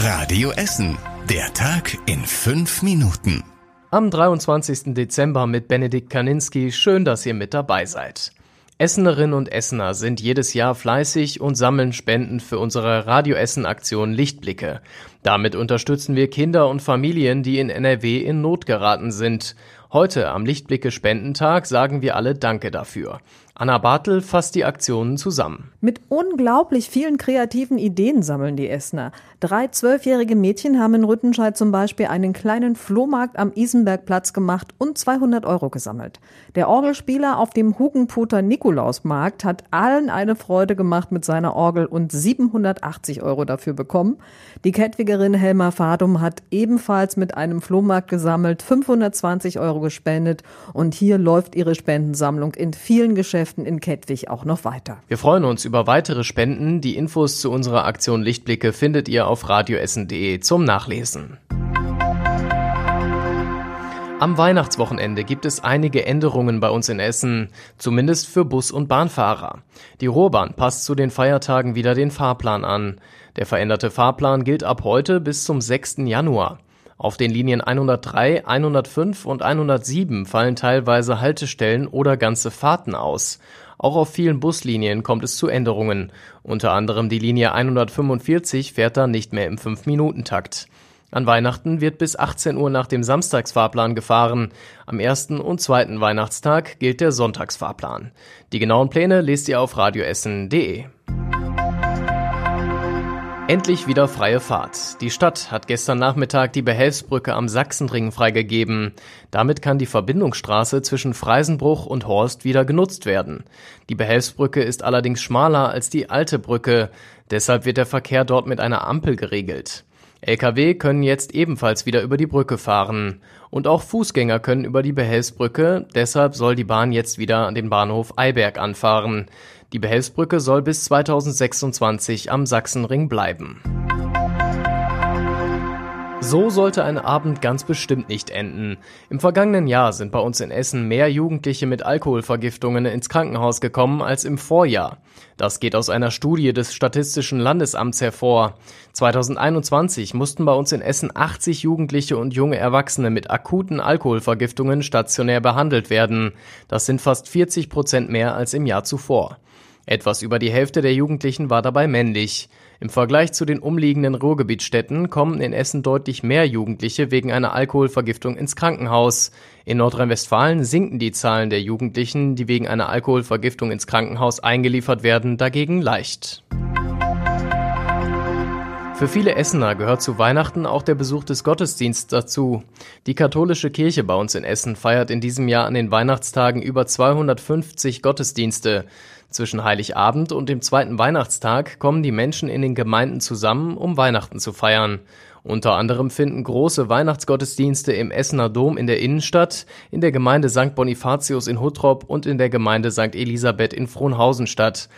Radio Essen. Der Tag in fünf Minuten. Am 23. Dezember mit Benedikt Kaninski. Schön, dass ihr mit dabei seid. Essenerinnen und Essener sind jedes Jahr fleißig und sammeln Spenden für unsere Radio Essen Aktion Lichtblicke. Damit unterstützen wir Kinder und Familien, die in NRW in Not geraten sind. Heute am Lichtblicke Spendentag sagen wir alle Danke dafür. Anna Bartel fasst die Aktionen zusammen. Mit unglaublich vielen kreativen Ideen sammeln die Essener. Drei zwölfjährige Mädchen haben in Rüttenscheid zum Beispiel einen kleinen Flohmarkt am Isenbergplatz gemacht und 200 Euro gesammelt. Der Orgelspieler auf dem Hugenputer Nikolausmarkt hat allen eine Freude gemacht mit seiner Orgel und 780 Euro dafür bekommen. Die Kettwigerin Helma Fadum hat ebenfalls mit einem Flohmarkt gesammelt, 520 Euro gespendet und hier läuft ihre Spendensammlung in vielen Geschäften Geschäften in Kettwig auch noch weiter. Wir freuen uns über weitere Spenden. Die Infos zu unserer Aktion Lichtblicke findet ihr auf radioessen.de zum Nachlesen. Am Weihnachtswochenende gibt es einige Änderungen bei uns in Essen, zumindest für Bus- und Bahnfahrer. Die Ruhrbahn passt zu den Feiertagen wieder den Fahrplan an. Der veränderte Fahrplan gilt ab heute bis zum 6. Januar. Auf den Linien 103, 105 und 107 fallen teilweise Haltestellen oder ganze Fahrten aus. Auch auf vielen Buslinien kommt es zu Änderungen. Unter anderem die Linie 145 fährt dann nicht mehr im 5-Minuten-Takt. An Weihnachten wird bis 18 Uhr nach dem Samstagsfahrplan gefahren. Am ersten und zweiten Weihnachtstag gilt der Sonntagsfahrplan. Die genauen Pläne lest ihr auf radioessen.de. Endlich wieder freie Fahrt. Die Stadt hat gestern Nachmittag die Behelfsbrücke am Sachsenring freigegeben. Damit kann die Verbindungsstraße zwischen Freisenbruch und Horst wieder genutzt werden. Die Behelfsbrücke ist allerdings schmaler als die alte Brücke. Deshalb wird der Verkehr dort mit einer Ampel geregelt. Lkw können jetzt ebenfalls wieder über die Brücke fahren. Und auch Fußgänger können über die Behelfsbrücke, deshalb soll die Bahn jetzt wieder an den Bahnhof Eiberg anfahren. Die Behelfsbrücke soll bis 2026 am Sachsenring bleiben. So sollte ein Abend ganz bestimmt nicht enden. Im vergangenen Jahr sind bei uns in Essen mehr Jugendliche mit Alkoholvergiftungen ins Krankenhaus gekommen als im Vorjahr. Das geht aus einer Studie des Statistischen Landesamts hervor. 2021 mussten bei uns in Essen 80 Jugendliche und junge Erwachsene mit akuten Alkoholvergiftungen stationär behandelt werden. Das sind fast 40 Prozent mehr als im Jahr zuvor. Etwas über die Hälfte der Jugendlichen war dabei männlich. Im Vergleich zu den umliegenden Ruhrgebietsstädten kommen in Essen deutlich mehr Jugendliche wegen einer Alkoholvergiftung ins Krankenhaus. In Nordrhein-Westfalen sinken die Zahlen der Jugendlichen, die wegen einer Alkoholvergiftung ins Krankenhaus eingeliefert werden, dagegen leicht. Für viele Essener gehört zu Weihnachten auch der Besuch des Gottesdienstes dazu. Die katholische Kirche bei uns in Essen feiert in diesem Jahr an den Weihnachtstagen über 250 Gottesdienste. Zwischen Heiligabend und dem zweiten Weihnachtstag kommen die Menschen in den Gemeinden zusammen, um Weihnachten zu feiern. Unter anderem finden große Weihnachtsgottesdienste im Essener Dom in der Innenstadt, in der Gemeinde St. Bonifatius in Huttrop und in der Gemeinde St. Elisabeth in Frohnhausen statt.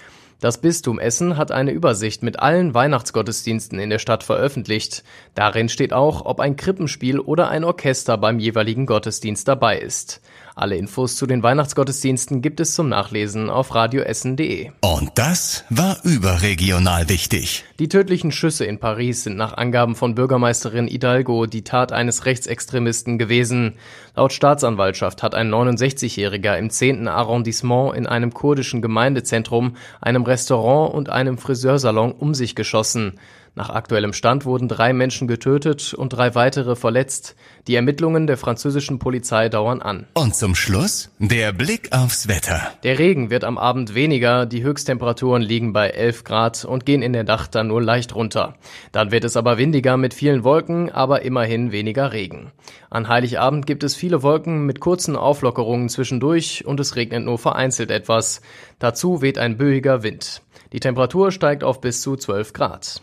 Das Bistum Essen hat eine Übersicht mit allen Weihnachtsgottesdiensten in der Stadt veröffentlicht. Darin steht auch, ob ein Krippenspiel oder ein Orchester beim jeweiligen Gottesdienst dabei ist. Alle Infos zu den Weihnachtsgottesdiensten gibt es zum Nachlesen auf radioessen.de. Und das war überregional wichtig. Die tödlichen Schüsse in Paris sind nach Angaben von Bürgermeisterin Hidalgo die Tat eines Rechtsextremisten gewesen. Laut Staatsanwaltschaft hat ein 69-Jähriger im 10. Arrondissement in einem kurdischen Gemeindezentrum, einem Restaurant und einem Friseursalon um sich geschossen. Nach aktuellem Stand wurden drei Menschen getötet und drei weitere verletzt. Die Ermittlungen der französischen Polizei dauern an. Und zum Schluss der Blick aufs Wetter. Der Regen wird am Abend weniger, die Höchsttemperaturen liegen bei 11 Grad und gehen in der Nacht dann nur leicht runter. Dann wird es aber windiger mit vielen Wolken, aber immerhin weniger Regen. An Heiligabend gibt es viele Wolken mit kurzen Auflockerungen zwischendurch und es regnet nur vereinzelt etwas. Dazu weht ein böiger Wind. Die Temperatur steigt auf bis zu 12 Grad.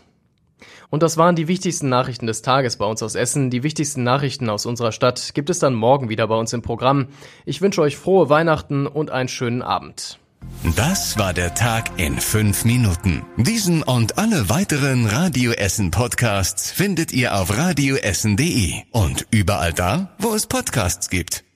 Und das waren die wichtigsten Nachrichten des Tages bei uns aus Essen. Die wichtigsten Nachrichten aus unserer Stadt gibt es dann morgen wieder bei uns im Programm. Ich wünsche euch frohe Weihnachten und einen schönen Abend. Das war der Tag in fünf Minuten. Diesen und alle weiteren Radio Essen Podcasts findet ihr auf radioessen.de und überall da, wo es Podcasts gibt.